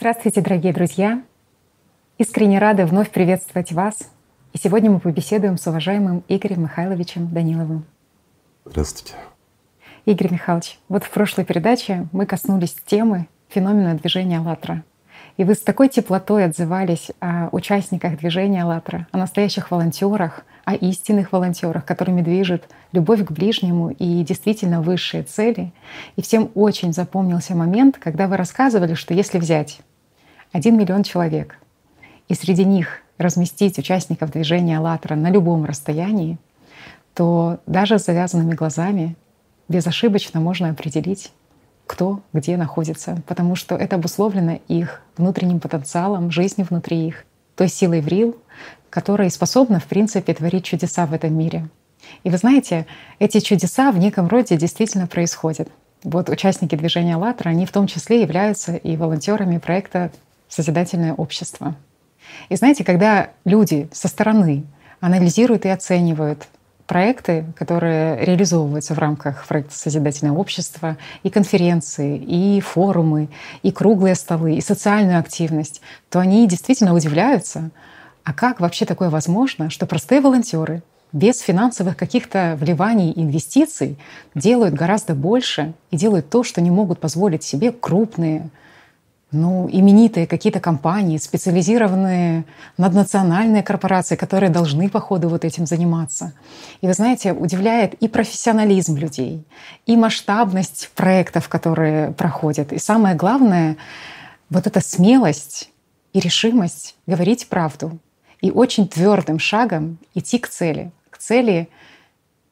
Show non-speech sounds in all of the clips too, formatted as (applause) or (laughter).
Здравствуйте, дорогие друзья! Искренне рада вновь приветствовать вас. И сегодня мы побеседуем с уважаемым Игорем Михайловичем Даниловым. Здравствуйте. Игорь Михайлович, вот в прошлой передаче мы коснулись темы феномена движения «АЛЛАТРА». И вы с такой теплотой отзывались о участниках движения «АЛЛАТРА», о настоящих волонтерах, о истинных волонтерах, которыми движет любовь к ближнему и действительно высшие цели. И всем очень запомнился момент, когда вы рассказывали, что если взять один миллион человек и среди них разместить участников движения «АЛЛАТРА» на любом расстоянии, то даже с завязанными глазами безошибочно можно определить, кто где находится, потому что это обусловлено их внутренним потенциалом, жизнью внутри их, той силой врил, которая способна, в принципе, творить чудеса в этом мире. И вы знаете, эти чудеса в неком роде действительно происходят. Вот участники движения «АЛЛАТРА», они в том числе являются и волонтерами проекта «Созидательное общество». И знаете, когда люди со стороны анализируют и оценивают проекты, которые реализовываются в рамках проекта «Созидательное общество», и конференции, и форумы, и круглые столы, и социальную активность, то они действительно удивляются, а как вообще такое возможно, что простые волонтеры без финансовых каких-то вливаний инвестиций делают гораздо больше и делают то, что не могут позволить себе крупные ну, именитые какие-то компании, специализированные наднациональные корпорации, которые должны по ходу вот этим заниматься. И вы знаете, удивляет и профессионализм людей, и масштабность проектов, которые проходят. И самое главное, вот эта смелость и решимость говорить правду и очень твердым шагом идти к цели, к цели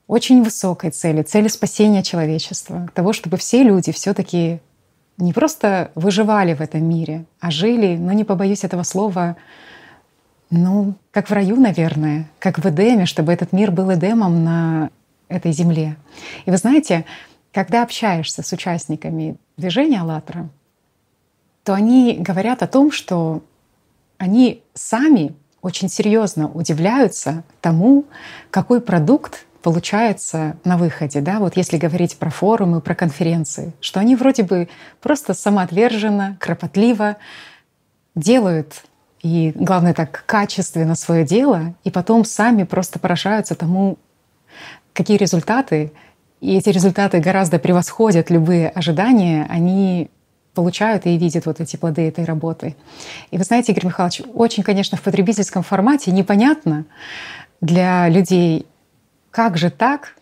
очень высокой цели, цели спасения человечества, того, чтобы все люди все-таки не просто выживали в этом мире, а жили, но не побоюсь этого слова, ну, как в раю, наверное, как в Эдеме, чтобы этот мир был Эдемом на этой земле. И вы знаете, когда общаешься с участниками движения «АЛЛАТРА», то они говорят о том, что они сами очень серьезно удивляются тому, какой продукт получается на выходе, да, вот если говорить про форумы, про конференции, что они вроде бы просто самоотверженно, кропотливо делают и, главное, так качественно свое дело, и потом сами просто поражаются тому, какие результаты, и эти результаты гораздо превосходят любые ожидания, они получают и видят вот эти плоды этой работы. И вы знаете, Игорь Михайлович, очень, конечно, в потребительском формате непонятно для людей, как же так,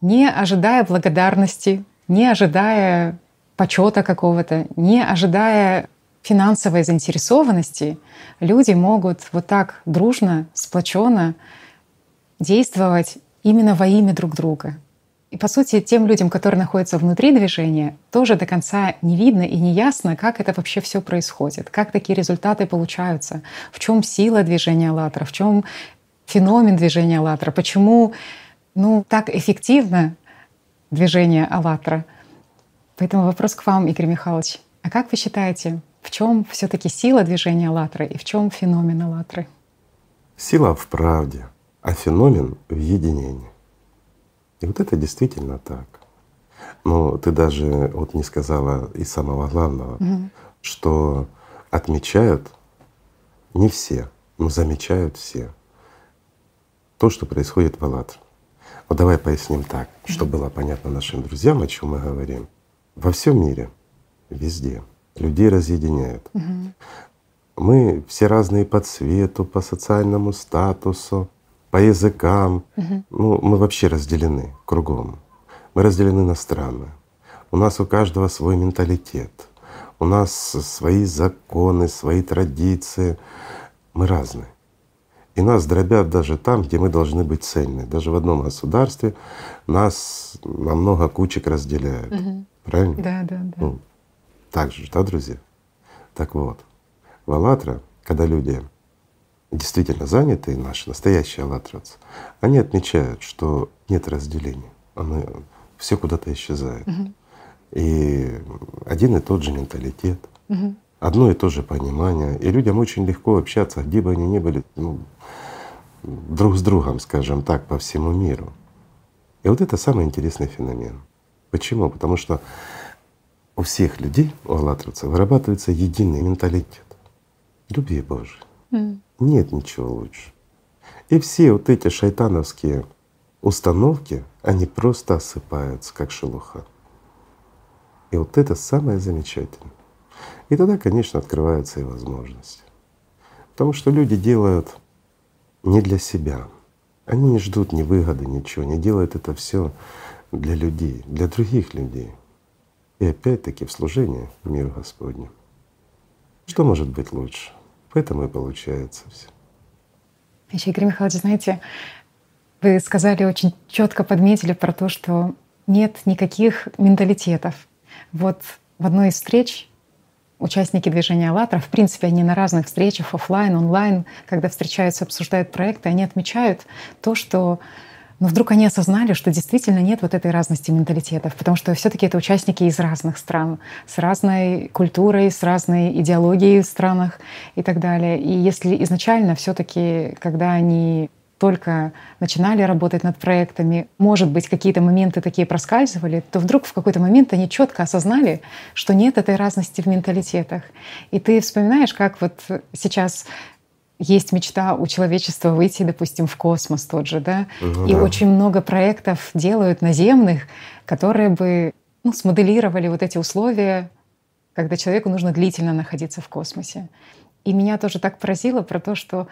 не ожидая благодарности, не ожидая почета какого-то, не ожидая финансовой заинтересованности, люди могут вот так дружно, сплоченно действовать именно во имя друг друга. И по сути, тем людям, которые находятся внутри движения, тоже до конца не видно и не ясно, как это вообще все происходит, как такие результаты получаются, в чем сила движения «АЛЛАТРА», в чем феномен движения «АЛЛАТРА», почему ну, так эффективно движение «АЛЛАТРА». Поэтому вопрос к вам, Игорь Михайлович. А как вы считаете, в чем все-таки сила движения «АЛЛАТРА» и в чем феномен «АЛЛАТРы»? Сила в правде, а феномен в единении. И вот это действительно так. Но ты даже вот не сказала и самого главного, угу. что отмечают не все, но замечают все то, что происходит в «АЛЛАТРА». Вот давай поясним так, чтобы было понятно нашим друзьям, о чем мы говорим. Во всем мире, везде людей разъединяют. Мы все разные по цвету, по социальному статусу, по языкам. Ну, мы вообще разделены кругом. Мы разделены на страны. У нас у каждого свой менталитет. У нас свои законы, свои традиции. Мы разные. И нас дробят даже там, где мы должны быть цельны. Даже в одном государстве нас на много кучек разделяют. Угу. Правильно? Да, да, да. Ну, так же, да, друзья? Так вот, в «АЛЛАТРА», когда люди действительно занятые, наши настоящие аллатровцы, они отмечают, что нет разделения, оно все куда-то исчезает. Угу. И один и тот же менталитет, угу. Одно и то же понимание. И людям очень легко общаться, где бы они ни были, ну, друг с другом, скажем так, по всему миру. И вот это самый интересный феномен. Почему? Потому что у всех людей, у аллатровцев, вырабатывается единый менталитет любви Божией. Mm. Нет ничего лучше. И все вот эти шайтановские установки, они просто осыпаются, как шелуха. И вот это самое замечательное. И тогда, конечно, открываются и возможности. Потому что люди делают не для себя. Они не ждут ни выгоды, ничего, не делают это все для людей, для других людей. И опять-таки в служении миру Господню. Что может быть лучше? Поэтому и получается все. Еще, Игорь Михайлович, знаете, вы сказали, очень четко подметили про то, что нет никаких менталитетов. Вот в одной из встреч участники движения «АЛЛАТРА», в принципе, они на разных встречах, офлайн, онлайн, когда встречаются, обсуждают проекты, они отмечают то, что но вдруг они осознали, что действительно нет вот этой разности менталитетов, потому что все таки это участники из разных стран, с разной культурой, с разной идеологией в странах и так далее. И если изначально все таки когда они только начинали работать над проектами, может быть, какие-то моменты такие проскальзывали, то вдруг в какой-то момент они четко осознали, что нет этой разности в менталитетах. И ты вспоминаешь, как вот сейчас есть мечта у человечества выйти, допустим, в космос тот же, да, ну, и да. очень много проектов делают наземных, которые бы ну, смоделировали вот эти условия, когда человеку нужно длительно находиться в космосе. И меня тоже так поразило про то, что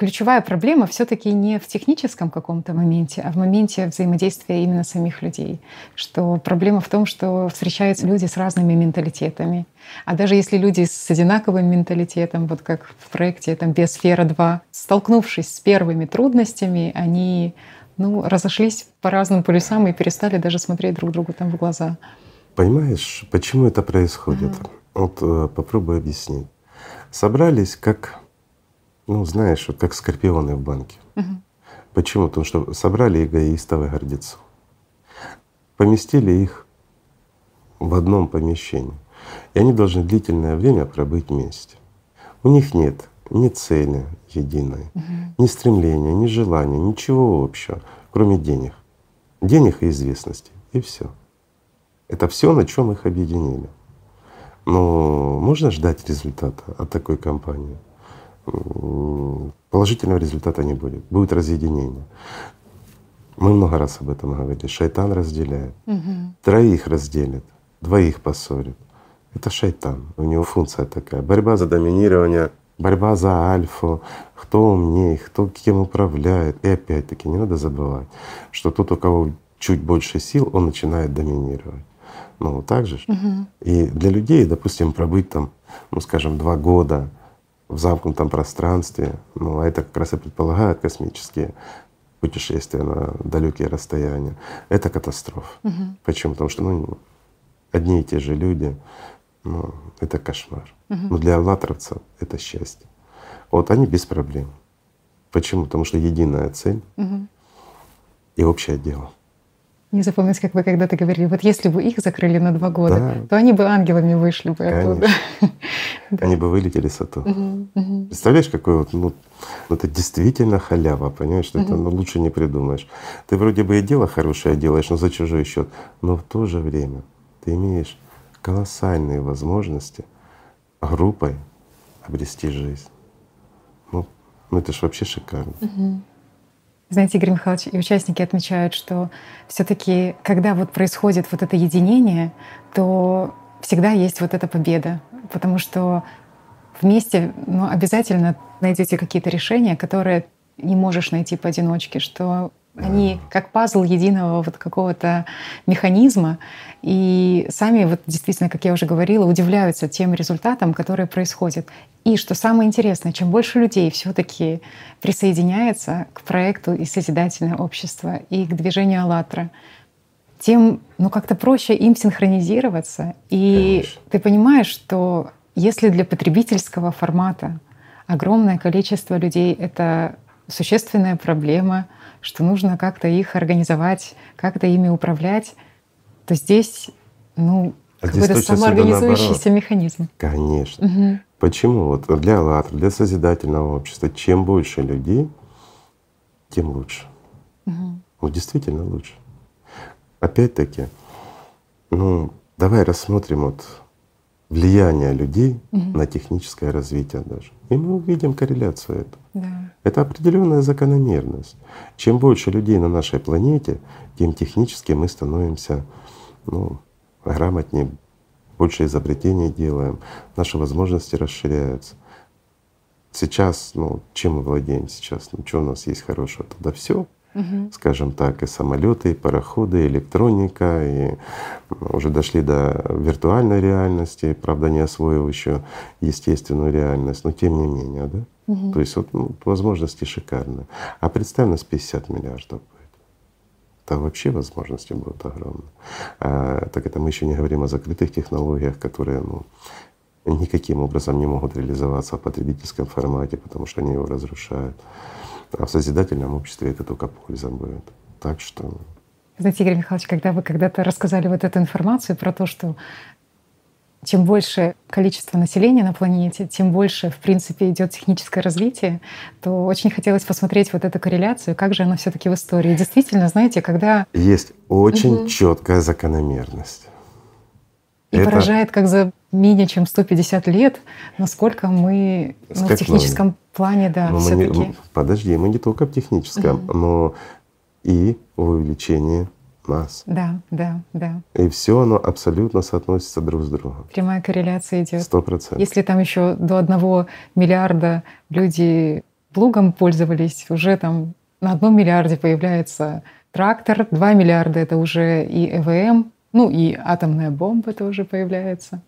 ключевая проблема все-таки не в техническом каком-то моменте, а в моменте взаимодействия именно самих людей. Что проблема в том, что встречаются люди с разными менталитетами. А даже если люди с одинаковым менталитетом, вот как в проекте там «Биосфера 2», столкнувшись с первыми трудностями, они ну, разошлись по разным полюсам и перестали даже смотреть друг другу там в глаза. Понимаешь, почему это происходит? Ага. Вот э, попробуй объяснить. Собрались как ну, знаешь, вот как скорпионы в банке. Угу. Почему? Потому что собрали эгоистов и гордецов, поместили их в одном помещении. И они должны длительное время пробыть вместе. У них нет ни цели единой, угу. ни стремления, ни желания, ничего общего, кроме денег. Денег и известности. И все. Это все, на чем их объединили. Но можно ждать результата от такой компании? Положительного результата не будет, будет разъединение. Мы много раз об этом говорили. Шайтан разделяет. Угу. Троих разделит, двоих поссорит. Это шайтан. У него функция такая. Борьба за доминирование, борьба за альфу, кто умнее, кто кем управляет. И опять-таки не надо забывать, что тот, у кого чуть больше сил, он начинает доминировать. Ну, так же. Угу. И для людей, допустим, пробыть там, ну скажем, два года в замкнутом пространстве. Ну, а это как раз и предполагает космические путешествия на далекие расстояния. Это катастрофа. Угу. Почему? Потому что ну, одни и те же люди, ну, это кошмар. Угу. Но для аллатровцев это счастье. Вот они без проблем. Почему? Потому что единая цель угу. и общее дело. Не запомнить, как вы когда-то говорили, вот если бы их закрыли на два года, да. то они бы ангелами вышли бы Конечно. (laughs) оттуда. Они бы вылетели с этого. Представляешь, какой вот, ну, ну, это действительно халява, понимаешь, что это ну, лучше не придумаешь. Ты вроде бы и дело хорошее делаешь, но за чужой счет, но в то же время ты имеешь колоссальные возможности группой обрести жизнь. Ну, ну это ж вообще шикарно. Знаете, Игорь Михайлович, и участники отмечают, что все таки когда вот происходит вот это единение, то всегда есть вот эта победа, потому что вместе ну, обязательно найдете какие-то решения, которые не можешь найти поодиночке, что они как пазл единого вот какого-то механизма, и сами вот действительно, как я уже говорила, удивляются тем результатам, которые происходят. И что самое интересное, чем больше людей все-таки присоединяется к проекту и созидательное общество, и к движению «АЛЛАТРА», тем ну, как-то проще им синхронизироваться. И Конечно. ты понимаешь, что если для потребительского формата огромное количество людей — это существенная проблема, что нужно как-то их организовать, как-то ими управлять, то здесь ну, а какой-то самоорганизующийся механизм. Конечно. Угу. Почему? Вот для «АЛЛАТРА», для созидательного общества, чем больше людей, тем лучше. Угу. Ну, действительно лучше. Опять-таки, ну, давай рассмотрим вот влияние людей угу. на техническое развитие даже. И мы увидим корреляцию эту. Да. Это определенная закономерность. Чем больше людей на нашей планете, тем технически мы становимся ну, грамотнее, больше изобретений делаем, наши возможности расширяются. Сейчас, ну, чем мы владеем сейчас? Ну, что у нас есть хорошего? Тогда все угу. скажем так, и самолеты, и пароходы, и электроника, и уже дошли до виртуальной реальности, правда, не освоив еще естественную реальность, но тем не менее, да. Угу. То есть вот ну, возможности шикарные. А представь, нас 50 миллиардов будет. Там вообще возможности будут огромные. А, так это мы еще не говорим о закрытых технологиях, которые ну, никаким образом не могут реализоваться в потребительском формате, потому что они его разрушают. А в созидательном обществе это только польза будет. Так что… Знаете, Игорь Михайлович, когда вы когда-то рассказали вот эту информацию про то, что чем больше количество населения на планете, тем больше, в принципе, идет техническое развитие, то очень хотелось посмотреть вот эту корреляцию, как же она все-таки в истории. Действительно, знаете, когда… Есть очень угу. четкая закономерность. И это... поражает, как за менее чем 150 лет, насколько мы ну, в техническом плане, да, все-таки. Не, подожди, мы не только в техническом, угу. но и в увеличении нас. Да, да, да. И все оно абсолютно соотносится друг с другом. Прямая корреляция идет. Сто процентов. Если там еще до одного миллиарда люди плугом пользовались, уже там на одном миллиарде появляется трактор, два миллиарда это уже и ЭВМ, ну и атомная бомба тоже появляется.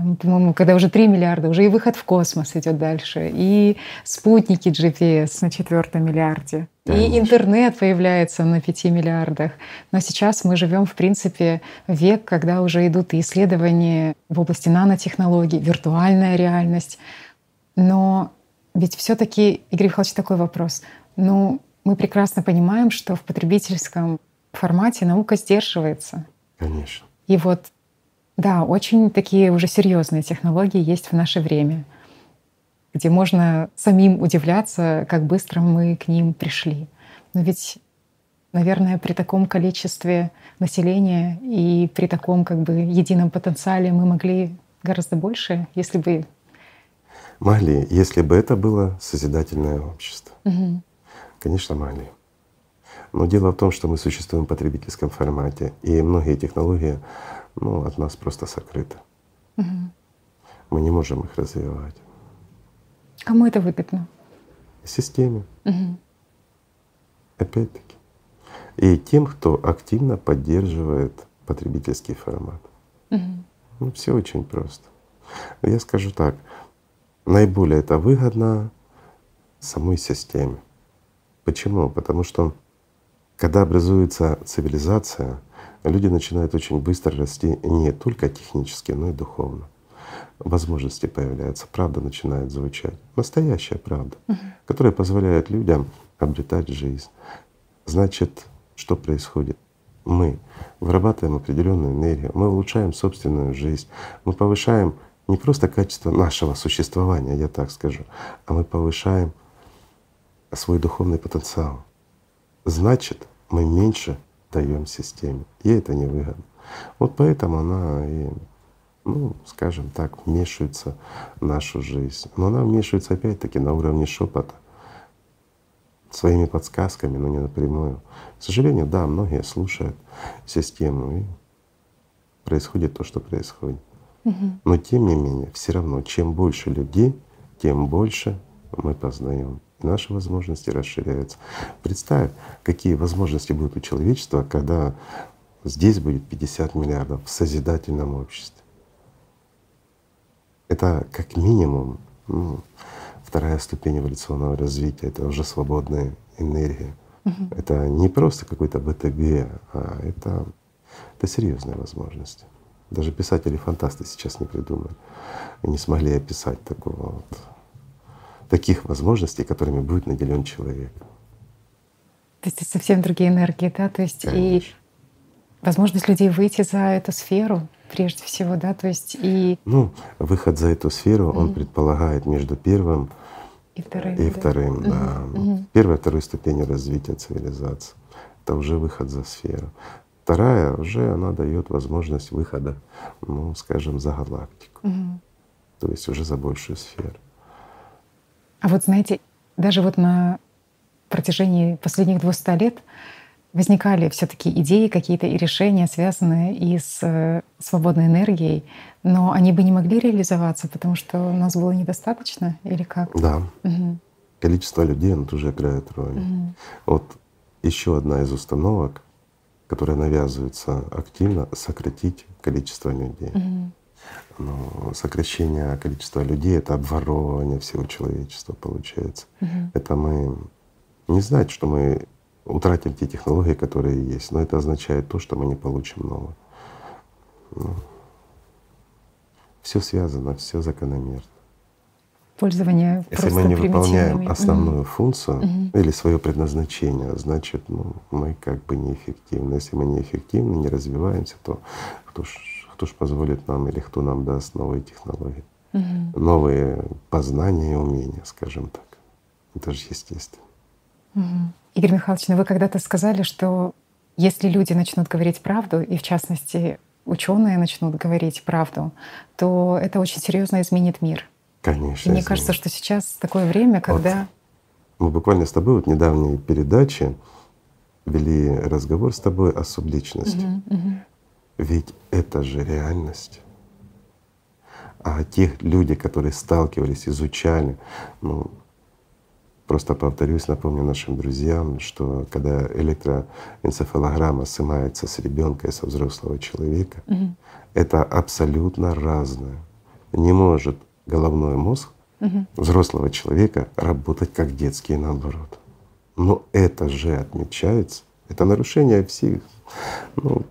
Там, по-моему, когда уже 3 миллиарда, уже и выход в космос идет дальше, и спутники GPS на четвертом миллиарде, Конечно. и интернет появляется на 5 миллиардах. Но сейчас мы живем, в принципе, век, когда уже идут и исследования в области нанотехнологий, виртуальная реальность. Но ведь все таки Игорь Михайлович, такой вопрос. Ну, мы прекрасно понимаем, что в потребительском формате наука сдерживается. Конечно. И вот, да, очень такие уже серьезные технологии есть в наше время, где можно самим удивляться, как быстро мы к ним пришли. Но ведь, наверное, при таком количестве населения и при таком как бы едином потенциале мы могли гораздо больше, если бы Могли, если бы это было созидательное общество. Угу. Конечно, могли. Но дело в том, что мы существуем в потребительском формате, и многие технологии ну, от нас просто сокрыты. Угу. Мы не можем их развивать. Кому это выгодно? Системе. Угу. Опять-таки. И тем, кто активно поддерживает потребительский формат. Угу. Ну, все очень просто. Я скажу так, наиболее это выгодно самой системе. Почему? Потому что когда образуется цивилизация, люди начинают очень быстро расти не только технически, но и духовно. Возможности появляются, правда начинает звучать. Настоящая правда, угу. которая позволяет людям обретать жизнь. Значит, что происходит? Мы вырабатываем определенную энергию, мы улучшаем собственную жизнь, мы повышаем не просто качество нашего существования, я так скажу, а мы повышаем свой духовный потенциал. Значит, мы меньше даем системе. Ей это не выгодно. Вот поэтому она и, ну, скажем так, вмешивается в нашу жизнь. Но она вмешивается опять-таки на уровне шепота, своими подсказками, но не напрямую. К сожалению, да, многие слушают систему и происходит то, что происходит. Но тем не менее, все равно, чем больше людей, тем больше мы познаем наши возможности расширяются. Представь, какие возможности будут у человечества, когда здесь будет 50 миллиардов в созидательном обществе. Это как минимум ну, вторая ступень эволюционного развития, это уже свободная энергия. Угу. Это не просто какой-то БТГ, а это, это серьезные возможности. Даже писатели-фантасты сейчас не придумали и не смогли описать такого вот таких возможностей, которыми будет наделен человек. То есть это совсем другие энергии, да? То есть Конечно. и возможность людей выйти за эту сферу прежде всего, да, то есть и… Ну, выход за эту сферу, mm-hmm. он предполагает между первым и вторым, и да. вторым, да. Mm-hmm. Первой, второй ступени развития цивилизации — это уже выход за сферу. вторая уже она дает возможность выхода, ну, скажем, за галактику. Мгм. То есть уже за большую сферу. А вот знаете, даже вот на протяжении последних 200 лет возникали все таки идеи какие-то и решения, связанные и с э, свободной энергией, но они бы не могли реализоваться, потому что нас было недостаточно или как? Да, Мгм. количество людей, оно тоже играет роль. Мгм. Вот еще одна из установок, которая навязывается активно, сократить количество людей. Мгм. Но сокращение количества людей — это обворовывание всего человечества получается. Мгм. Это мы не знать, что мы утратим те технологии, которые есть, но это означает то, что мы не получим новое. все связано, все закономерно. Пользование Если мы не выполняем основную Мгм. функцию Мгм. или свое предназначение, значит, ну, мы как бы неэффективны. Если мы неэффективны, не развиваемся, то кто ж, кто ж позволит нам или кто нам даст новые технологии, Мгм. новые познания и умения, скажем так. Это же естественно. Мгм. Игорь Михайлович, ну вы когда-то сказали, что если люди начнут говорить правду, и в частности ученые начнут говорить правду, то это очень серьезно изменит мир. Конечно. И мне изменит. кажется, что сейчас такое время, когда Мы буквально с тобой вот в недавней передаче вели разговор с тобой о субличности. Мгм, мгм. Ведь это же реальность. А тех люди, которые сталкивались, изучали, ну, просто повторюсь, напомню нашим друзьям, что когда электроэнцефалограмма снимается с ребенка и со взрослого человека, Мгм. это абсолютно разное. Не может головной мозг Мгм. взрослого человека работать как детский наоборот. Но это же отмечается. Это нарушение всех, ну,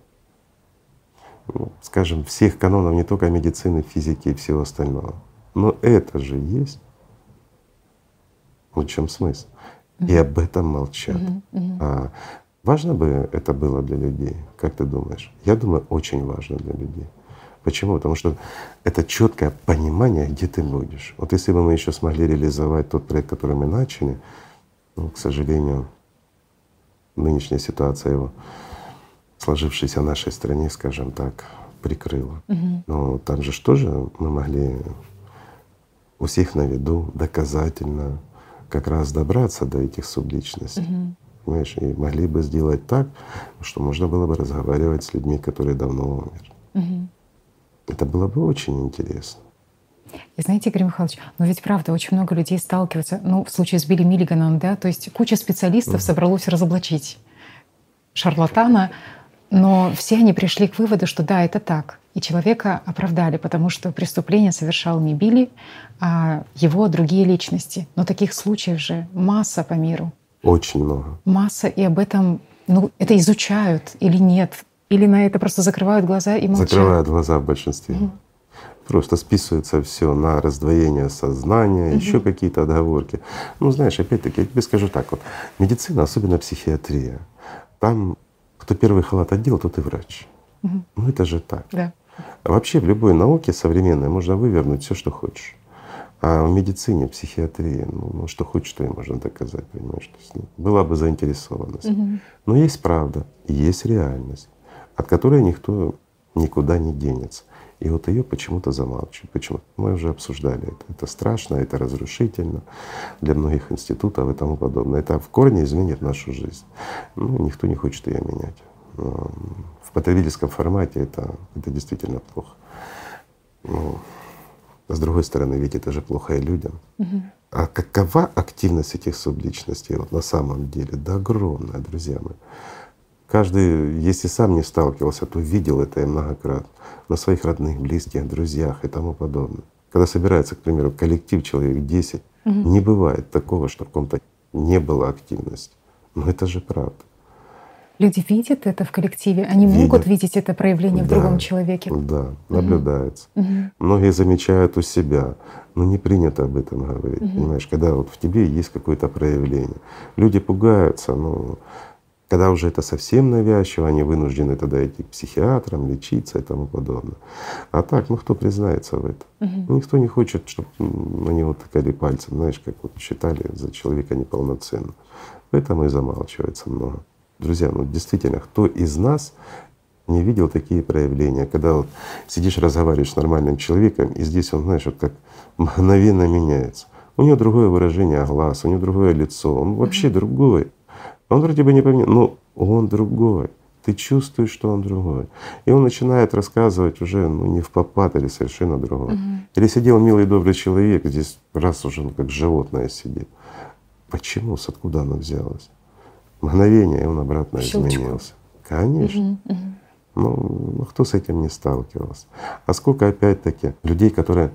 ну, скажем, всех канонов не только медицины, физики и всего остального. Но это же есть. Вот в чем смысл. И об этом молчат. А важно бы это было для людей, как ты думаешь? Я думаю, очень важно для людей. Почему? Потому что это четкое понимание, где ты будешь. Вот если бы мы еще смогли реализовать тот проект, который мы начали, ну, к сожалению, нынешняя ситуация его, сложившаяся в нашей стране, скажем так, прикрыла. Мгм. Но там же ж тоже мы могли у всех на виду доказательно как раз добраться до этих субличностей. Мгм. Понимаешь, и могли бы сделать так, что можно было бы разговаривать с людьми, которые давно умерли. Мгм. Это было бы очень интересно. И знаете, Игорь Михайлович, ну ведь правда, очень много людей сталкиваются, ну, в случае с Билли Миллиганом, да, то есть куча специалистов собралось разоблачить шарлатана, но все они пришли к выводу, что да, это так. И человека оправдали, потому что преступление совершал не Билли, а его другие личности. Но таких случаев же масса по миру. Очень много. Масса, и об этом, ну, это изучают или нет, или на это просто закрывают глаза и молчат. Закрывают глаза в большинстве. Просто списывается все на раздвоение сознания, еще какие-то отговорки. Ну, знаешь, опять-таки, я тебе скажу так вот, медицина, особенно психиатрия, там кто первый халат одел, тот и врач. Мгм. Ну это же так. Да. Вообще в любой науке современной можно вывернуть все, что хочешь. А в медицине, психиатрии, ну, ну, что хочешь, то и можно доказать, понимаешь? То есть, ну, была бы заинтересованность. Мгм. Но есть правда, есть реальность, от которой никто никуда не денется. И вот ее почему-то замалчивают. Почему? Мы уже обсуждали это. Это страшно, это разрушительно для многих институтов и тому подобное. Это в корне изменит нашу жизнь. Ну, никто не хочет ее менять. Но в потребительском формате это, это действительно плохо. Ну, с другой стороны, ведь это же плохо и людям. А какова активность этих субличностей вот на самом деле? Да огромная, друзья мои. Каждый, если сам не сталкивался, то видел это и многократно на своих родных, близких, друзьях и тому подобное. Когда собирается, к примеру, коллектив человек 10, Мгм. не бывает такого, что в ком-то не было активности. Но это же правда. Люди видят это в коллективе, они Видят. могут видеть это проявление в Да. другом человеке. Да, наблюдается. Мгм. Многие замечают у себя, но не принято об этом говорить. Мгм. Понимаешь, когда вот в тебе есть какое-то проявление. Люди пугаются, но когда уже это совсем навязчиво, они вынуждены тогда идти к психиатрам, лечиться и тому подобное. А так, ну кто признается в этом? Мгм. Никто не хочет, чтобы на него тыкали пальцем, знаешь, как вот считали за человека неполноценным. Поэтому и замалчивается много. Друзья, ну действительно, кто из нас не видел такие проявления, когда вот сидишь, разговариваешь с нормальным человеком, и здесь он, знаешь, вот как (laughs) мгновенно меняется. У него другое выражение глаз, у него другое лицо, он вообще mm-hmm. другой. Он вроде бы не поменял, но он другой. Ты чувствуешь, что он другой. И он начинает рассказывать уже ну, не в попад или совершенно другой. Угу. Или сидел милый добрый человек, здесь раз уже ну, как животное сидит. Почему? С откуда оно взялось? Мгновение, и он обратно Щелчку. изменился. Конечно. Угу, угу. Ну, кто с этим не сталкивался? А сколько опять-таки людей, которые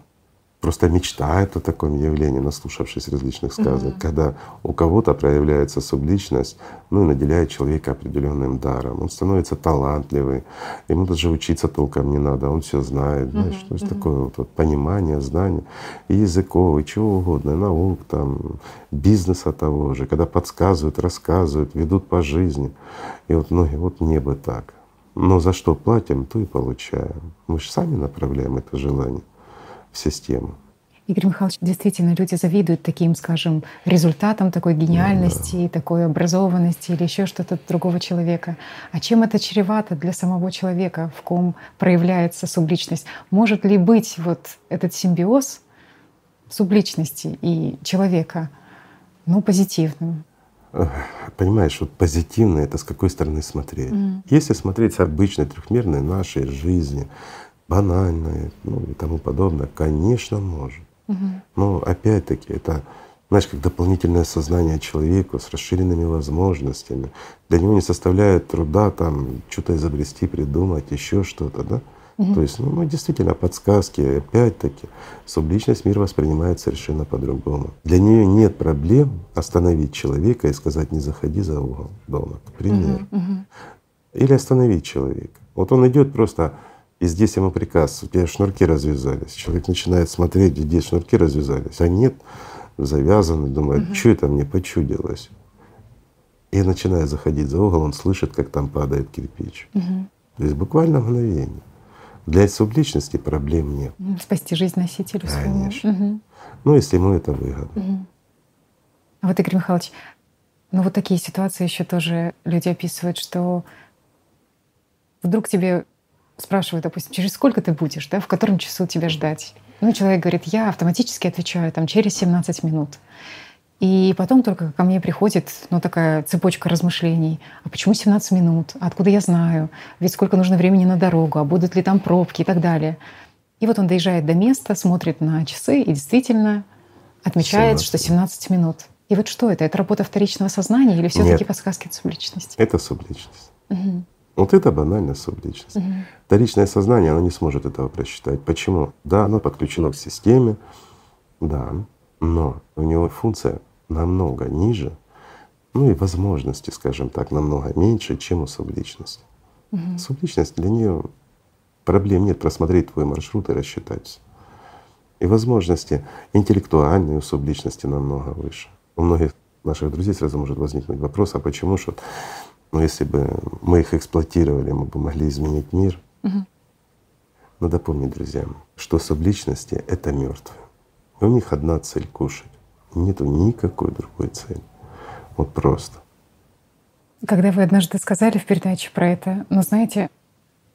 просто мечтают о таком явлении, наслушавшись различных сказок, mm-hmm. когда у кого-то проявляется субличность, ну и наделяет человека определенным даром. Он становится талантливый, ему даже учиться толком не надо, он все знает, знаешь, mm-hmm. то есть mm-hmm. такое вот, вот понимание, знание и языков, и чего угодно, и наук, там, бизнеса того же, когда подсказывают, рассказывают, ведут по жизни. И вот многие, вот мне бы так. Но за что платим, то и получаем. Мы же сами направляем это желание в систему. Игорь Михайлович, действительно, люди завидуют таким, скажем, результатам такой гениальности, да. такой образованности или еще что-то другого человека. А чем это чревато для самого человека, в ком проявляется субличность? Может ли быть вот этот симбиоз субличности и человека, ну, позитивным? Понимаешь, вот позитивно это с какой стороны смотреть? Mm. Если смотреть с обычной трехмерной нашей жизни, банальное, ну и тому подобное, конечно, может. Угу. Но опять-таки это, знаешь, как дополнительное сознание человеку с расширенными возможностями. Для него не составляет труда там что-то изобрести, придумать, еще что-то, да? Угу. То есть, ну, ну, действительно, подсказки, опять-таки, субличность мир воспринимает совершенно по-другому. Для нее нет проблем остановить человека и сказать не заходи за угол дома, к примеру. Угу, угу. Или остановить человека. Вот он идет просто и здесь ему приказ, у тебя шнурки развязались. Человек начинает смотреть, где шнурки развязались, а нет, завязаны, думает, угу. что это мне почудилось. И начиная заходить за угол, он слышит, как там падает кирпич. Угу. То есть буквально мгновение. Для субличности проблем нет. Спасти жизнь носителю Конечно. Угу. Ну, если ему это выгодно. Угу. А вот, Игорь Михайлович, ну вот такие ситуации еще тоже люди описывают, что вдруг тебе спрашивают, допустим, через сколько ты будешь, да, в котором часу тебя ждать. Ну, человек говорит, я автоматически отвечаю там через 17 минут. И потом только ко мне приходит ну, такая цепочка размышлений. А почему 17 минут? А откуда я знаю? Ведь сколько нужно времени на дорогу? А будут ли там пробки и так далее? И вот он доезжает до места, смотрит на часы и действительно отмечает, 17. что 17 минут. И вот что это? Это работа вторичного сознания или все-таки подсказки от субличности? Это субличность. Угу. Вот это банальная субличность. Угу. Вторичное сознание, оно не сможет этого просчитать. Почему? Да, оно подключено к системе, да, но у него функция намного ниже, ну и возможности, скажем так, намного меньше, чем у субличности. Угу. Субличность для нее проблем нет просмотреть твой маршрут и рассчитать. И возможности интеллектуальные у субличности намного выше. У многих наших друзей сразу может возникнуть вопрос, а почему же но если бы мы их эксплуатировали, мы бы могли изменить мир. Угу. Надо помнить, друзья, что субличности — это мертвые. И у них одна цель — кушать. Нету никакой другой цели. Вот просто. Когда вы однажды сказали в передаче про это, но знаете,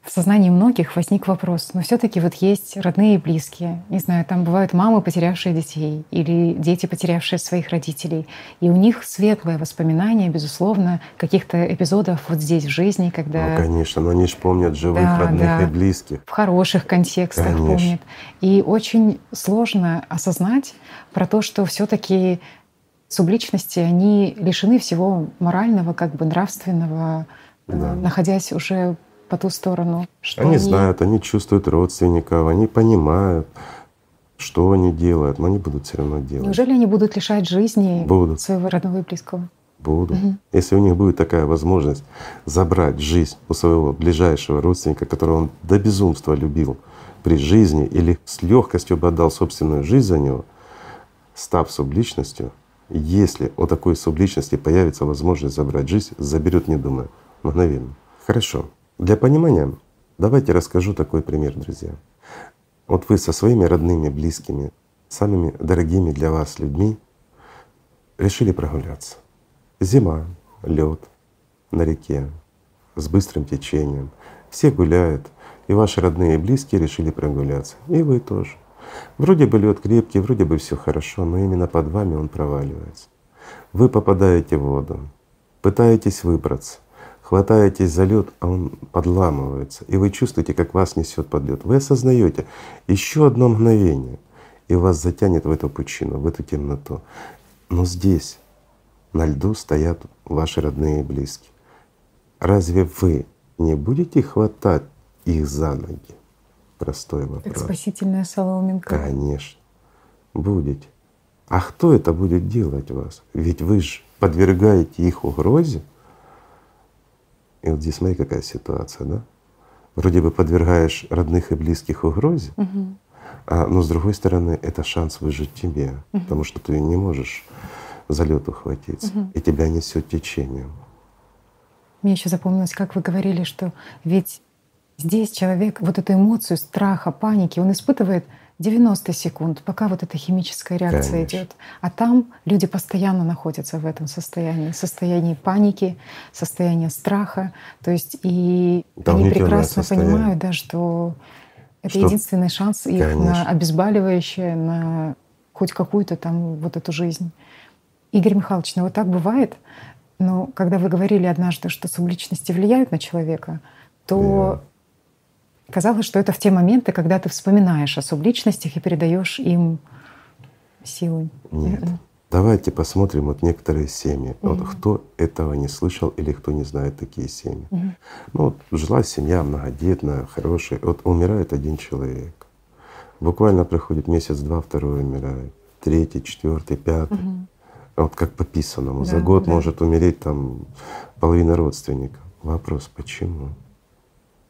в сознании многих возник вопрос, но все-таки вот есть родные и близкие. Не знаю, там бывают мамы, потерявшие детей, или дети, потерявшие своих родителей. И у них светлое воспоминание, безусловно, каких-то эпизодов вот здесь в жизни, когда… Ну, конечно, но они же помнят живых, да, родных да, и близких. В хороших контекстах конечно. помнят. И очень сложно осознать про то, что все таки субличности, они лишены всего морального, как бы нравственного, э, да. находясь уже по ту сторону? Что они, они знают, они чувствуют родственников, они понимают, что они делают, но они будут все равно делать. Неужели они будут лишать жизни будут. своего родного и близкого? Будут. Угу. Если у них будет такая возможность забрать жизнь у своего ближайшего родственника, которого он до безумства любил при жизни или с легкостью бы отдал собственную жизнь за него, став субличностью, если у такой субличности появится возможность забрать жизнь, заберет, не думая, мгновенно. Хорошо. Для понимания давайте расскажу такой пример, друзья. Вот вы со своими родными, близкими, самыми дорогими для вас людьми решили прогуляться. Зима, лед на реке с быстрым течением, Все гуляют, и ваши родные и близкие решили прогуляться, и вы тоже. Вроде бы лед крепкий, вроде бы все хорошо, но именно под вами он проваливается. Вы попадаете в воду, пытаетесь выбраться, хватаетесь за лед, а он подламывается, и вы чувствуете, как вас несет под лед. Вы осознаете еще одно мгновение, и вас затянет в эту пучину, в эту темноту. Но здесь, на льду, стоят ваши родные и близкие. Разве вы не будете хватать их за ноги? Простой вопрос. Как спасительная соломинка. Конечно, будете. А кто это будет делать вас? Ведь вы же подвергаете их угрозе. И вот здесь смотри, какая ситуация, да? Вроде бы подвергаешь родных и близких угрозе, угу. а, но с другой стороны, это шанс выжить тебе, угу. потому что ты не можешь за лед ухватиться, угу. и тебя несет течением. Мне еще запомнилось, как вы говорили, что ведь здесь человек вот эту эмоцию страха, паники, он испытывает 90 секунд, пока вот эта химическая реакция Конечно. идет. А там люди постоянно находятся в этом состоянии, состоянии паники, состоянии страха. То есть и они прекрасно состояние. понимают, да, что это что? единственный шанс их Конечно. на обезболивающее, на хоть какую-то там вот эту жизнь. Игорь Михайлович, ну вот так бывает, но когда вы говорили однажды, что субличности влияют на человека, то Казалось, что это в те моменты, когда ты вспоминаешь о субличностях и передаешь им силы. Нет. Давайте посмотрим вот некоторые семьи. Угу. Вот кто этого не слышал или кто не знает такие семьи. Угу. Ну вот жила семья многодетная, хорошая. Вот умирает один человек. Буквально проходит месяц-два, второй умирает, третий, четвертый, пятый. Угу. Вот как по писанному. Да, За год да. может умереть там половина родственников. Вопрос, почему?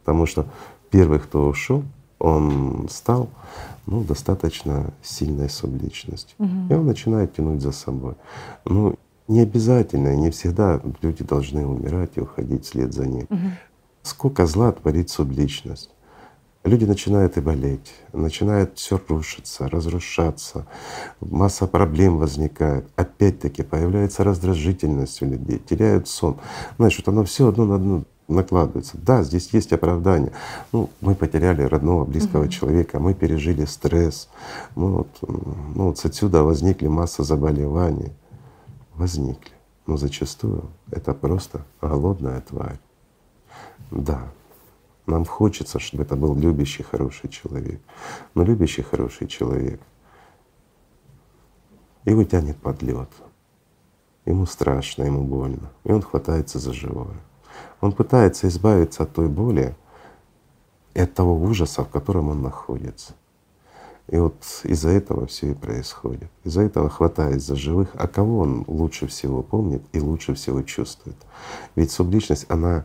Потому что первый, кто ушел, он стал ну, достаточно сильной субличностью. Угу. И он начинает тянуть за собой. Ну, не обязательно, не всегда люди должны умирать и уходить вслед за ним. Угу. Сколько зла творит субличность. Люди начинают и болеть, начинает все рушиться, разрушаться, масса проблем возникает. Опять-таки появляется раздражительность у людей, теряют сон. Знаешь, вот оно все одно на одно накладывается. Да, здесь есть оправдание. Ну, мы потеряли родного, близкого угу. человека, мы пережили стресс. Ну вот, ну вот отсюда возникли масса заболеваний. Возникли. Но зачастую это просто голодная тварь. Да, нам хочется, чтобы это был любящий, хороший человек. Но любящий, хороший человек его тянет под лед. Ему страшно, ему больно, и он хватается за живое. Он пытается избавиться от той боли и от того ужаса, в котором он находится. И вот из-за этого все и происходит. Из-за этого хватает за живых, а кого он лучше всего помнит и лучше всего чувствует. Ведь субличность, она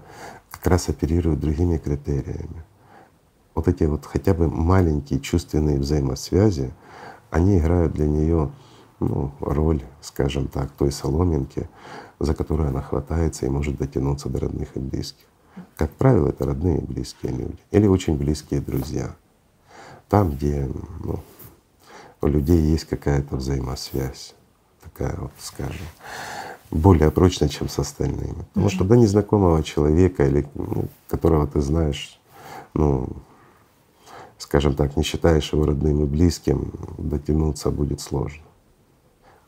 как раз оперирует другими критериями. Вот эти вот хотя бы маленькие чувственные взаимосвязи, они играют для нее ну, роль, скажем так, той соломинки, за которую она хватается и может дотянуться до родных и близких. Как правило, это родные и близкие люди или очень близкие друзья. Там, где ну, у людей есть какая-то взаимосвязь, такая вот, скажем, более прочная, чем с остальными. Потому что до незнакомого человека, или ну, которого ты знаешь, ну, скажем так, не считаешь его родным и близким, дотянуться будет сложно.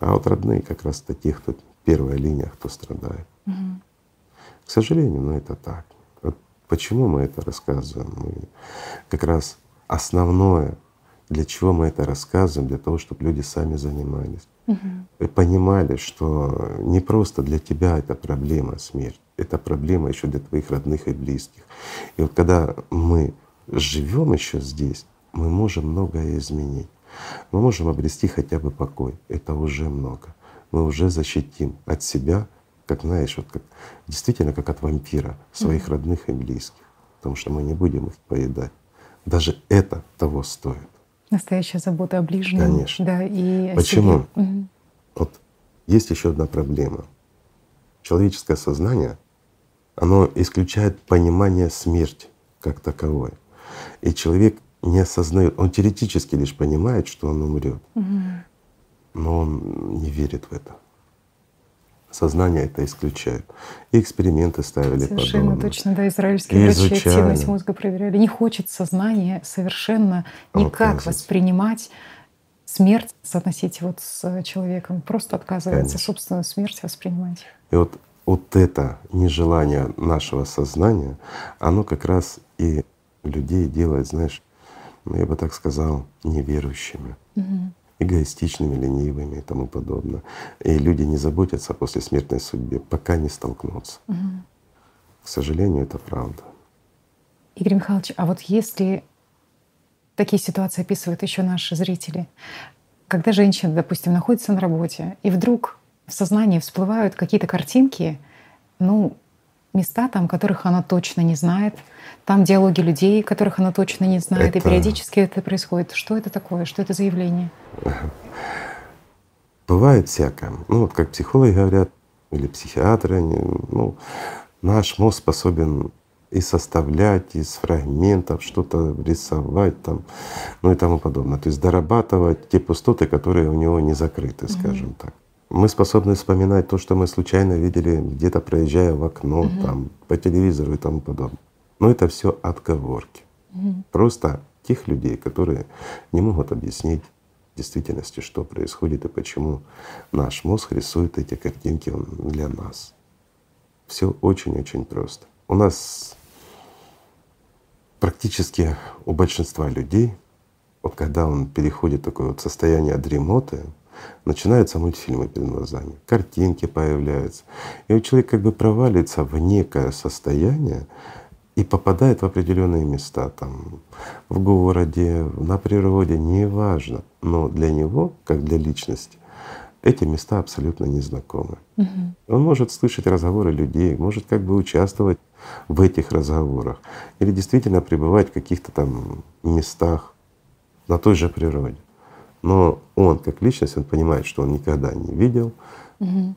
А вот родные как раз те, кто первая линия, кто страдает. Угу. К сожалению, но это так. Вот почему мы это рассказываем? Мы как раз основное, для чего мы это рассказываем, для того, чтобы люди сами занимались. Угу. И понимали, что не просто для тебя это проблема смерть, это проблема еще для твоих родных и близких. И вот когда мы живем еще здесь, мы можем многое изменить. Мы можем обрести хотя бы покой. Это уже много. Мы уже защитим от себя, как знаешь, вот как действительно как от вампира своих mm-hmm. родных и близких, потому что мы не будем их поедать. Даже это того стоит. Настоящая забота о ближнем. Конечно. Да, и Почему? Себе. Угу. Вот есть еще одна проблема. Человеческое сознание, оно исключает понимание смерти как таковой. И человек не осознает, он теоретически лишь понимает, что он умрет, угу. Но он не верит в это. Сознание это исключает. И эксперименты ставили Совершенно подобные. точно, да, израильские И врачи изучали. активность мозга проверяли. Не хочет сознание совершенно никак Отказывается. воспринимать смерть, соотносить вот с человеком. Просто отказывается Конечно. собственную смерть воспринимать. И вот, вот это нежелание нашего сознания, оно как раз и людей делает, знаешь, ну, я бы так сказал, неверующими, Мгм. Эгоистичными, ленивыми и тому подобное. И люди не заботятся о послесмертной судьбе, пока не столкнутся. Мгм. К сожалению, это правда. Игорь Михайлович, а вот если такие ситуации описывают еще наши зрители, когда женщина, допустим, находится на работе, и вдруг в сознании всплывают какие-то картинки, ну, места там, которых она точно не знает, там диалоги людей, которых она точно не знает, и Это- периодически это происходит. Что это такое? Что это за явление? Бывает всякое. Ну вот как психологи говорят, или психиатры, они, ну, наш мозг способен и составлять из фрагментов что-то рисовать там, ну и тому подобное. То есть дорабатывать те пустоты, которые у него не закрыты, скажем так. Мы способны вспоминать то, что мы случайно видели где-то проезжая в окно, там, по телевизору и тому подобное. Но это все отговорки. Просто тех людей, которые не могут объяснить в действительности, что происходит и почему наш мозг рисует эти картинки для нас. Все очень-очень просто. У нас практически у большинства людей, вот когда он переходит в такое вот состояние дремоты, начинаются мультфильмы перед глазами, картинки появляются. И вот человек как бы проваливается в некое состояние и попадает в определенные места, там, в городе, на природе, неважно. Но для него, как для личности, эти места абсолютно незнакомы. Мгм. Он может слышать разговоры людей, может как бы участвовать в этих разговорах или действительно пребывать в каких-то там местах на той же природе. Но он как личность, он понимает, что он никогда не видел, Мгм.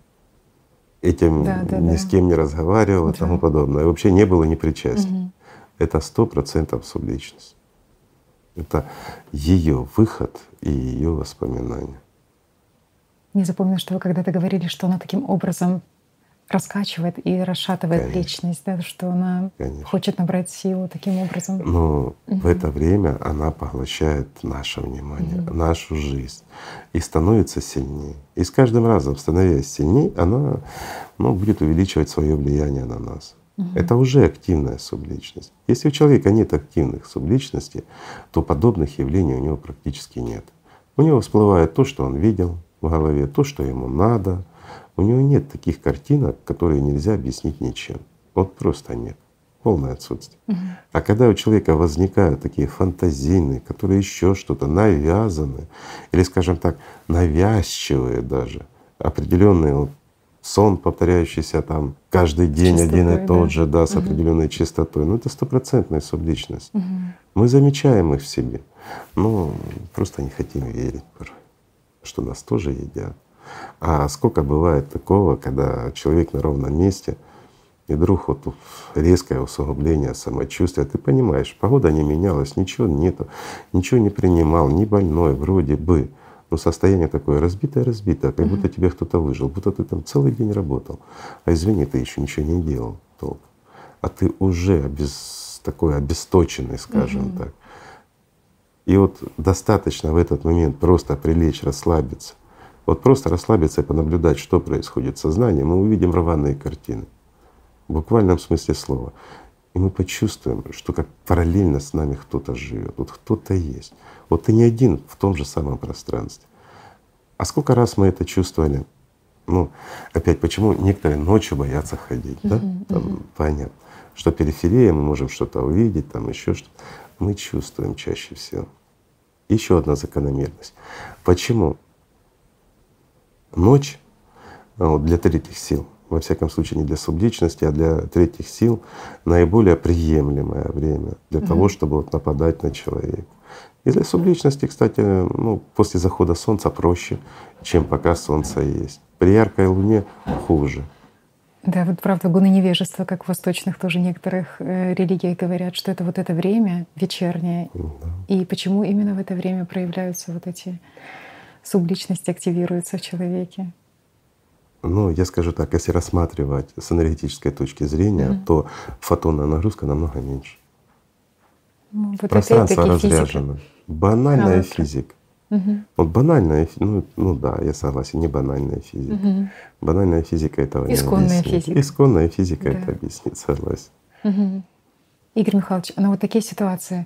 этим Да, да, ни да. с кем не разговаривал и Да. тому подобное. И вообще не было ни причастен. Мгм. Это сто процентов субличность. Это ее выход и ее воспоминания. Не запомнила, что вы когда-то говорили, что она таким образом раскачивает и расшатывает Конечно. личность, да, что она Конечно. хочет набрать силу таким образом. Но в Мгм. это время она поглощает наше внимание, нашу жизнь и становится сильнее. И с каждым разом, становясь сильнее, она ну, будет увеличивать свое влияние на нас. Это уже активная субличность. Если у человека нет активных субличностей, то подобных явлений у него практически нет. У него всплывает то, что он видел в голове, то, что ему надо. У него нет таких картинок, которые нельзя объяснить ничем. Вот просто нет. Полное отсутствие. А когда у человека возникают такие фантазийные, которые еще что-то навязаны, или, скажем так, навязчивые даже, определенные вот сон, повторяющийся там каждый день один и тот да. же, да, с определенной частотой, ну это стопроцентная субличность. Мгм. Мы замечаем их в себе, но просто не хотим верить что нас тоже едят. А сколько бывает такого, когда человек на ровном месте, и вдруг вот резкое усугубление самочувствия, ты понимаешь, погода не менялась, ничего нету, ничего не принимал, не больной вроде бы, но состояние такое разбитое-разбитое, как будто тебе кто-то выжил, будто ты там целый день работал. А извини, ты еще ничего не делал толком. А ты уже обез, такой обесточенный, скажем так. И вот достаточно в этот момент просто прилечь, расслабиться. Вот просто расслабиться и понаблюдать, что происходит в сознании, мы увидим рваные картины. В буквальном смысле слова. И мы почувствуем, что как параллельно с нами кто-то живет, вот кто-то есть. Вот ты не один в том же самом пространстве. А сколько раз мы это чувствовали? Ну, опять, почему некоторые ночью боятся ходить, да? Там, понятно. Что периферия, мы можем что-то увидеть, там еще что-то. Мы чувствуем чаще всего. Еще одна закономерность. Почему ночь а, вот для третьих сил, во всяком случае не для субличности, а для третьих сил наиболее приемлемое время для того, чтобы вот нападать на человека. И для субличности, кстати, ну, после захода солнца проще, чем пока солнце есть. При яркой луне хуже. Да, вот правда, гуны невежества, как в восточных тоже некоторых э, религиях говорят, что это вот это время вечернее. И почему именно в это время проявляются вот эти субличности, активируются в человеке? Ну, я скажу так, если рассматривать с энергетической точки зрения, угу. то фотонная нагрузка намного меньше. Ну, вот Пространство разряжено. Физика. Банальная а, физика. Угу. Вот банальная, ну, ну да, я согласен, не банальная физика. Угу. Банальная физика этого Исконная не объяснит. физика. Исконная физика да. это объяснит, согласен. Угу. Игорь Михайлович, на вот такие ситуации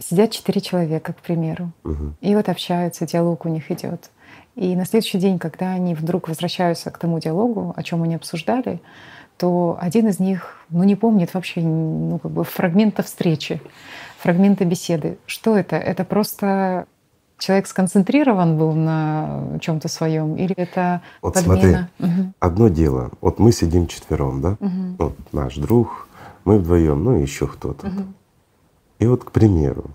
сидят четыре человека, к примеру, угу. и вот общаются, диалог у них идет. И на следующий день, когда они вдруг возвращаются к тому диалогу, о чем они обсуждали, то один из них ну, не помнит вообще ну, как бы фрагмента встречи, фрагмента беседы. Что это? Это просто человек сконцентрирован был на чем-то своем, или это вот подмена? смотри, угу. одно дело. Вот мы сидим четвером, да? Угу. Вот наш друг, мы вдвоем, ну и еще кто-то. Угу. И вот, к примеру,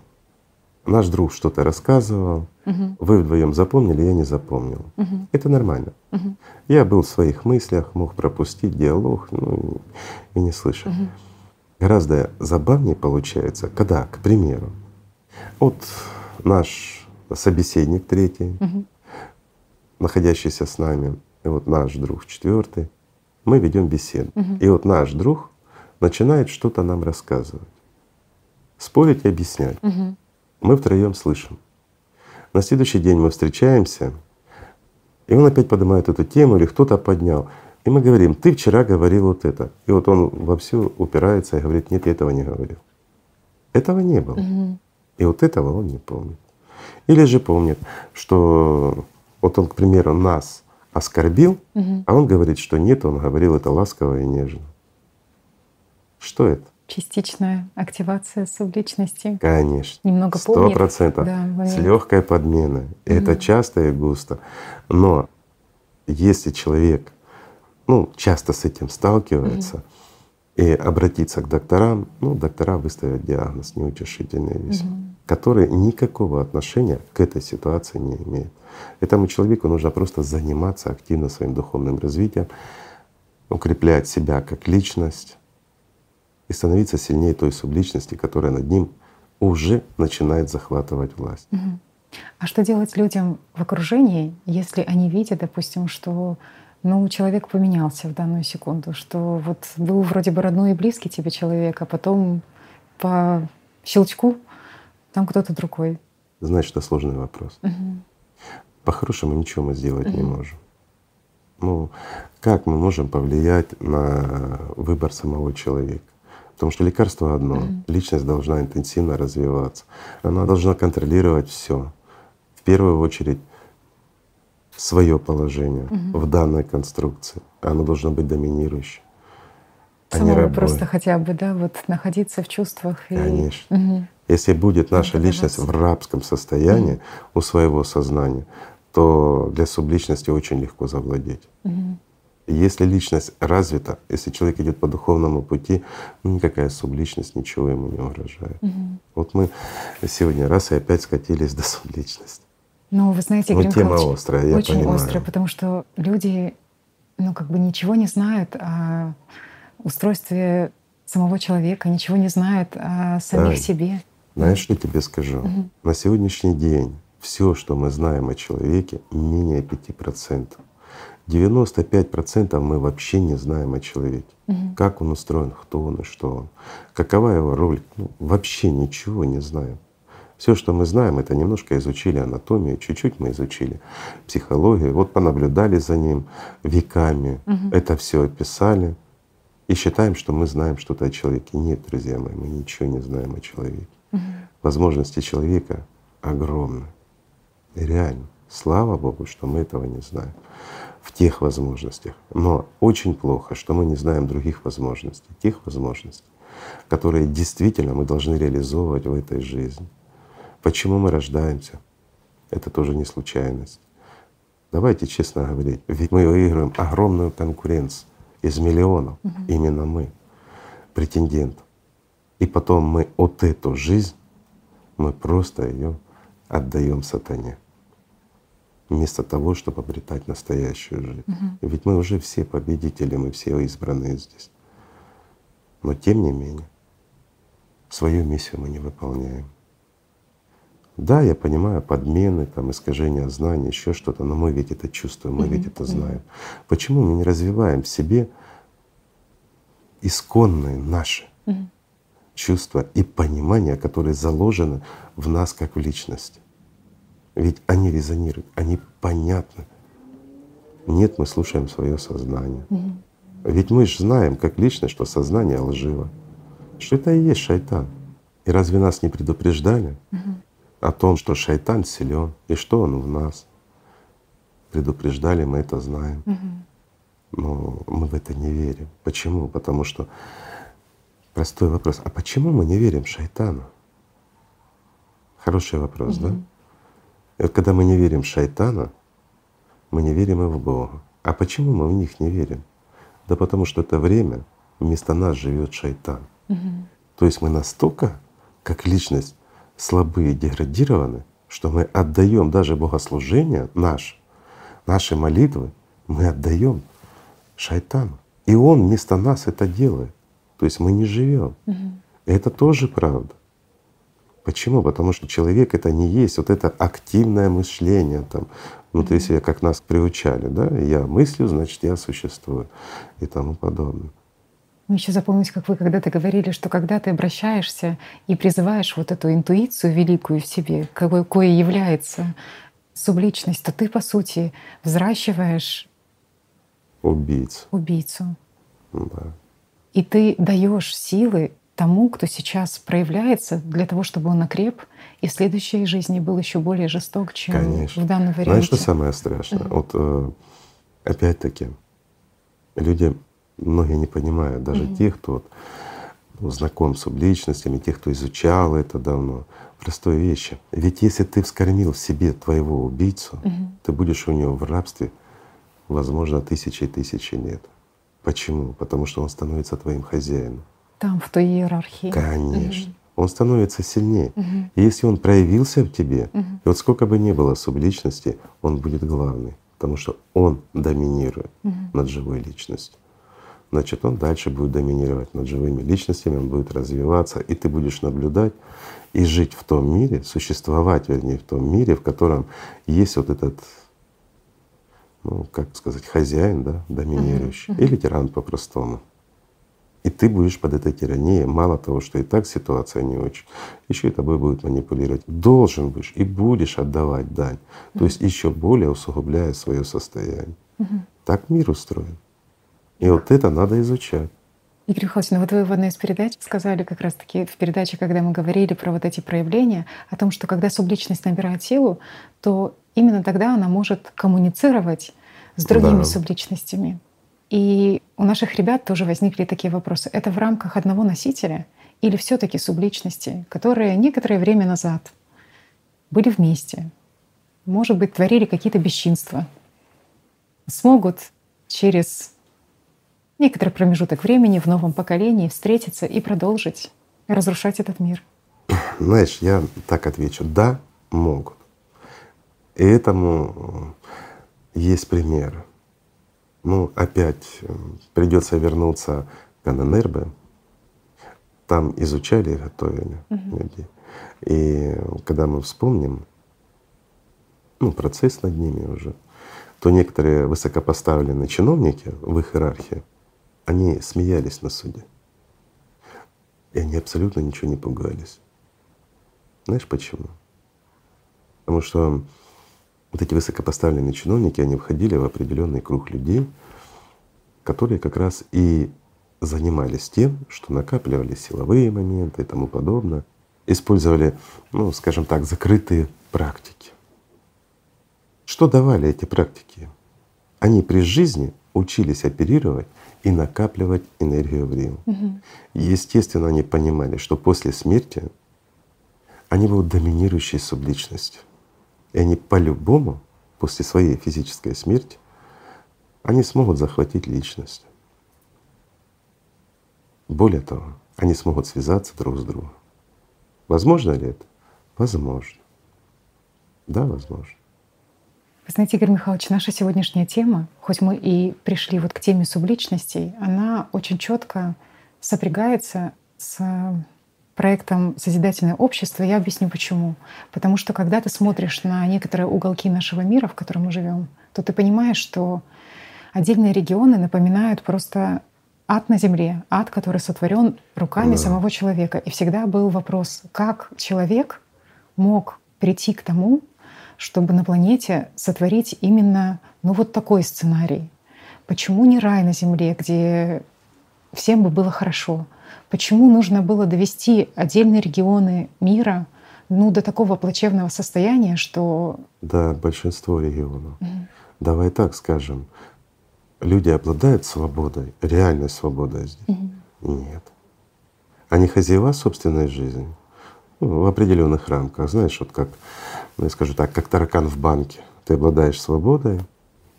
наш друг что-то рассказывал, угу. вы вдвоем запомнили, я не запомнил. Угу. Это нормально. Угу. Я был в своих мыслях, мог пропустить диалог, ну и не слышал. Угу. Гораздо забавнее получается, когда, к примеру, вот наш собеседник третий, угу. находящийся с нами, и вот наш друг четвертый, мы ведем беседу. Угу. И вот наш друг начинает что-то нам рассказывать, спорить и объяснять. Угу мы втроем слышим. На следующий день мы встречаемся, и он опять поднимает эту тему, или кто-то поднял. И мы говорим, ты вчера говорил вот это. И вот он вовсю упирается и говорит, нет, я этого не говорил. Этого не было. Угу. И вот этого он не помнит. Или же помнит, что вот он, к примеру, нас оскорбил, угу. а он говорит, что нет, он говорил это ласково и нежно. Что это? Частичная активация субличности. Конечно. Немного Сто процентов. Да, с легкой подменой. Угу. Это часто и густо. Но если человек ну, часто с этим сталкивается, угу. и обратиться к докторам, ну, доктора выставят диагноз неутешительный весьма, угу. который никакого отношения к этой ситуации не имеет. Этому человеку нужно просто заниматься активно своим духовным развитием, укреплять себя как личность, и становиться сильнее той субличности, которая над ним уже начинает захватывать власть. Угу. А что делать людям в окружении, если они видят, допустим, что ну, человек поменялся в данную секунду, что вот был вроде бы родной и близкий тебе человек, а потом по щелчку там кто-то другой. Знаешь, это сложный вопрос. Угу. По-хорошему ничего мы сделать угу. не можем. Ну, как мы можем повлиять на выбор самого человека? Потому что лекарство одно, mm-hmm. личность должна интенсивно развиваться. Она должна контролировать все. В первую очередь свое положение mm-hmm. в данной конструкции. Оно должно быть доминирующим. А Самому просто хотя бы, да, вот находиться в чувствах. И... Конечно. Угу. Если будет наша личность в рабском состоянии угу. у своего сознания, то для субличности очень легко завладеть. Угу. Если личность развита, если человек идет по духовному пути, ну никакая субличность ничего ему не угрожает. Угу. Вот мы сегодня раз и опять скатились до субличности. Ну, вы знаете, ну, тема острая, я очень понимаю. острая, потому что люди, ну, как бы ничего не знают о устройстве самого человека, ничего не знают о самих да. себе. Знаешь, что тебе скажу? Угу. На сегодняшний день все, что мы знаем о человеке, менее пяти процентов. 95% мы вообще не знаем о человеке. Угу. Как он устроен, кто он и что он, какова его роль. Ну, вообще ничего не знаем. Все, что мы знаем, это немножко изучили анатомию, чуть-чуть мы изучили психологию, вот понаблюдали за ним веками, угу. это все описали и считаем, что мы знаем что-то о человеке. Нет, друзья мои, мы ничего не знаем о человеке. Угу. Возможности человека огромны. Реально, слава Богу, что мы этого не знаем в тех возможностях. Но очень плохо, что мы не знаем других возможностей, тех возможностей, которые действительно мы должны реализовывать в этой жизни. Почему мы рождаемся? Это тоже не случайность. Давайте честно говорить, ведь мы выигрываем огромную конкуренцию из миллионов, угу. именно мы, претендентов. И потом мы от эту жизнь, мы просто ее отдаем сатане вместо того, чтобы обретать настоящую жизнь. Угу. Ведь мы уже все победители, мы все избранные здесь. Но тем не менее, свою миссию мы не выполняем. Да, я понимаю подмены, там, искажения знаний, еще что-то, но мы ведь это чувствуем, мы mm ведь это знаем. mm Почему мы не развиваем в себе исконные наши mm чувства и понимания, которые заложены в нас как в личности? Ведь они резонируют, они понятны. Нет, мы слушаем свое сознание. Ведь мы же знаем как личность, что сознание лживо, что это и есть шайтан. И разве нас не предупреждали? о том, что шайтан силен и что он в нас. Предупреждали, мы это знаем. Но мы в это не верим. Почему? Потому что простой вопрос. А почему мы не верим шайтану? Хороший вопрос, угу. да? И вот когда мы не верим шайтану, мы не верим и в Бога. А почему мы в них не верим? Да потому что это время вместо нас живет шайтан. Угу. То есть мы настолько, как личность, слабы и деградированы, что мы отдаем даже богослужение наш, наши молитвы, мы отдаем шайтану. И он вместо нас это делает. То есть мы не живем. Угу. это тоже правда. Почему? Потому что человек это не есть вот это активное мышление там внутри себя, как нас приучали, да? Я мыслю, значит, я существую и тому подобное. Мне еще запомнилось, как вы когда-то говорили, что когда ты обращаешься и призываешь вот эту интуицию великую в себе, какой, кое является субличность, то ты, по сути, взращиваешь убийцу. убийцу. Да. И ты даешь силы тому, кто сейчас проявляется, для того, чтобы он окреп и в следующей жизни был еще более жесток, чем Конечно. в данном варианте. Знаешь, что самое страшное? Mm-hmm. Вот э, опять-таки люди многие не понимают, даже mm-hmm. те, кто ну, знаком с субличностями, те, кто изучал это давно, простой вещи. Ведь если ты вскормил в себе твоего убийцу, mm-hmm. ты будешь у него в рабстве, возможно, тысячи и тысячи лет. Почему? Потому что он становится твоим хозяином. Там, в той иерархии. Конечно. Угу. Он становится сильнее. Угу. И если он проявился в тебе, угу. и вот сколько бы ни было субличности, он будет главный, потому что он доминирует угу. над живой личностью значит, он дальше будет доминировать над живыми личностями, он будет развиваться, и ты будешь наблюдать и жить в том мире, существовать, вернее, в том мире, в котором есть вот этот, ну, как сказать, хозяин, да, доминирующий, uh-huh, uh-huh. или тиран по-простому. И ты будешь под этой тиранией, мало того, что и так ситуация не очень, еще и тобой будет манипулировать. Должен будешь и будешь отдавать дань. То есть еще более усугубляя свое состояние. Угу. Так мир устроен. И вот это надо изучать. Игорь Михайлович, ну вот вы в одной из передач сказали как раз-таки в передаче, когда мы говорили про вот эти проявления, о том, что когда субличность набирает силу, то именно тогда она может коммуницировать с другими да. субличностями. И у наших ребят тоже возникли такие вопросы. Это в рамках одного носителя или все таки субличности, которые некоторое время назад были вместе, может быть, творили какие-то бесчинства, смогут через некоторый промежуток времени в новом поколении встретиться и продолжить разрушать этот мир? Знаешь, я так отвечу. Да, могут. И этому э, есть примеры. Ну, опять э, придется вернуться к ННРБ. Там изучали и готовили угу. людей. И когда мы вспомним ну, процесс над ними уже, то некоторые высокопоставленные чиновники в их иерархии они смеялись на суде. И они абсолютно ничего не пугались. Знаешь почему? Потому что вот эти высокопоставленные чиновники, они входили в определенный круг людей, которые как раз и занимались тем, что накапливали силовые моменты и тому подобное, использовали, ну, скажем так, закрытые практики. Что давали эти практики? Они при жизни учились оперировать и накапливать энергию в Рим. Угу. Естественно, они понимали, что после смерти они будут доминирующей субличностью. И они по-любому после своей физической смерти они смогут захватить личность. Более того, они смогут связаться друг с другом. Возможно ли это? Возможно. Да, возможно. Вы знаете, Игорь Михайлович, наша сегодняшняя тема, хоть мы и пришли вот к теме субличностей, она очень четко сопрягается с проектом «Созидательное общество», я объясню почему. Потому что когда ты смотришь на некоторые уголки нашего мира, в котором мы живем, то ты понимаешь, что отдельные регионы напоминают просто ад на земле, ад, который сотворен руками да. самого человека. И всегда был вопрос, как человек мог прийти к тому, чтобы на планете сотворить именно ну, вот такой сценарий. Почему не рай на земле, где всем бы было хорошо? Почему нужно было довести отдельные регионы мира ну, до такого плачевного состояния, что… Да, большинство регионов. Угу. Давай так скажем, люди обладают свободой, реальной свободой здесь? Угу. Нет. Они хозяева собственной жизни ну, в определенных рамках. Знаешь, вот как, ну, я скажу так, как таракан в банке. Ты обладаешь свободой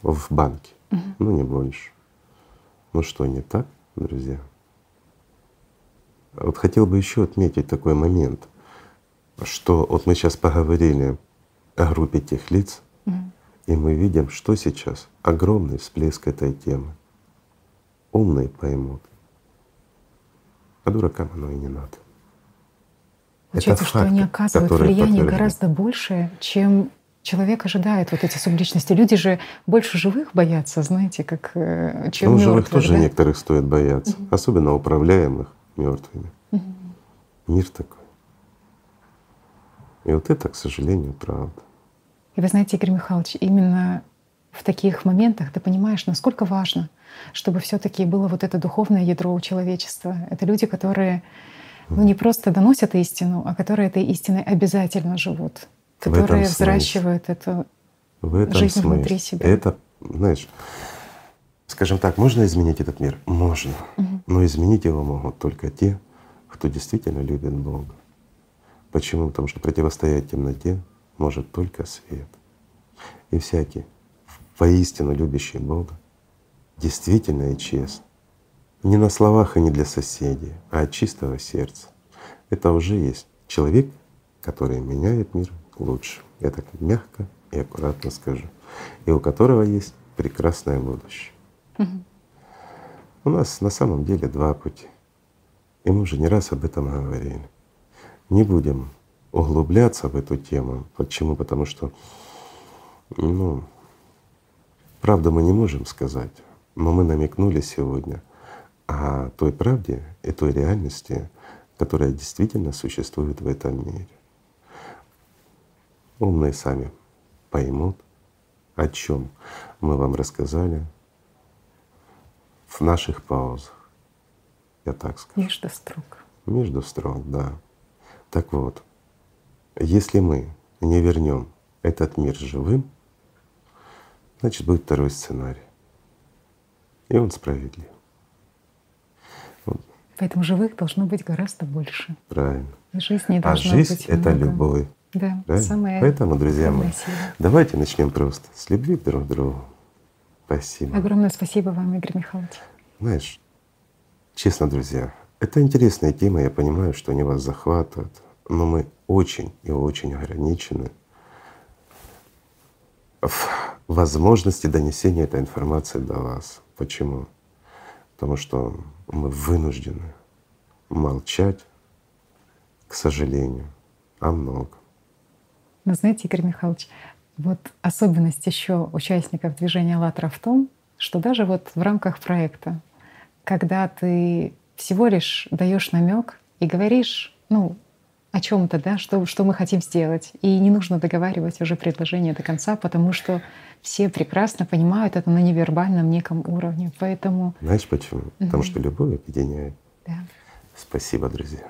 в банке, угу. ну не больше. Ну что, не так, друзья? Вот хотел бы еще отметить такой момент, что вот мы сейчас поговорили о группе тех лиц, угу. и мы видим, что сейчас огромный всплеск этой темы. Умные поймут, а дуракам оно и не надо. Получается, Это что факты, они оказывают влияние гораздо большее, чем человек ожидает вот эти субличности. Люди же больше живых боятся, знаете, как э, чем ну, живых тоже да? некоторых стоит бояться, угу. особенно управляемых мертвыми. Угу. Мир такой. И вот это, к сожалению, правда. И вы знаете, Игорь Михайлович, именно в таких моментах ты понимаешь, насколько важно, чтобы все-таки было вот это духовное ядро у человечества. Это люди, которые ну, не просто доносят истину, а которые этой истиной обязательно живут, которые взращивают эту в этом жизнь смысле. внутри себя. Это, знаешь, скажем так, можно изменить этот мир? Можно. Угу. Но изменить его могут только те, кто действительно любит Бога. Почему? Потому что противостоять темноте может только свет. И всякий, воистину любящий Бога, действительно и честно, не на словах и не для соседей, а от чистого сердца. Это уже есть человек, который меняет мир лучше. Я так мягко и аккуратно скажу. И у которого есть прекрасное будущее. У нас на самом деле два пути. И мы уже не раз об этом говорили. Не будем углубляться в эту тему. Почему? Потому что, ну, правду мы не можем сказать, но мы намекнули сегодня о той правде и той реальности, которая действительно существует в этом мире. Умные сами поймут, о чем мы вам рассказали в наших паузах. Я так скажу. Между строк. Между строк, да. Так вот, если мы не вернем этот мир живым, значит будет второй сценарий. И он справедлив. Поэтому живых должно быть гораздо больше. Правильно. И жизни а жизнь быть это много. любовь. Да, самое Поэтому, друзья мои, давайте начнем просто с любви друг к другу. Спасибо. Огромное спасибо вам, Игорь Михайлович. Знаешь, честно, друзья, это интересная тема, я понимаю, что они вас захватывают, но мы очень и очень ограничены в возможности донесения этой информации до вас. Почему? Потому что мы вынуждены молчать, к сожалению, о многом. Но знаете, Игорь Михайлович, вот особенность еще участников движения «АЛЛАТРА» в том, что даже вот в рамках проекта, когда ты всего лишь даешь намек и говоришь, ну, о чем-то, да, что, что мы хотим сделать. И не нужно договаривать уже предложение до конца, потому что все прекрасно понимают это на невербальном неком уровне. Поэтому. Знаешь почему? Потому что любовь объединяет. Да. Спасибо, друзья.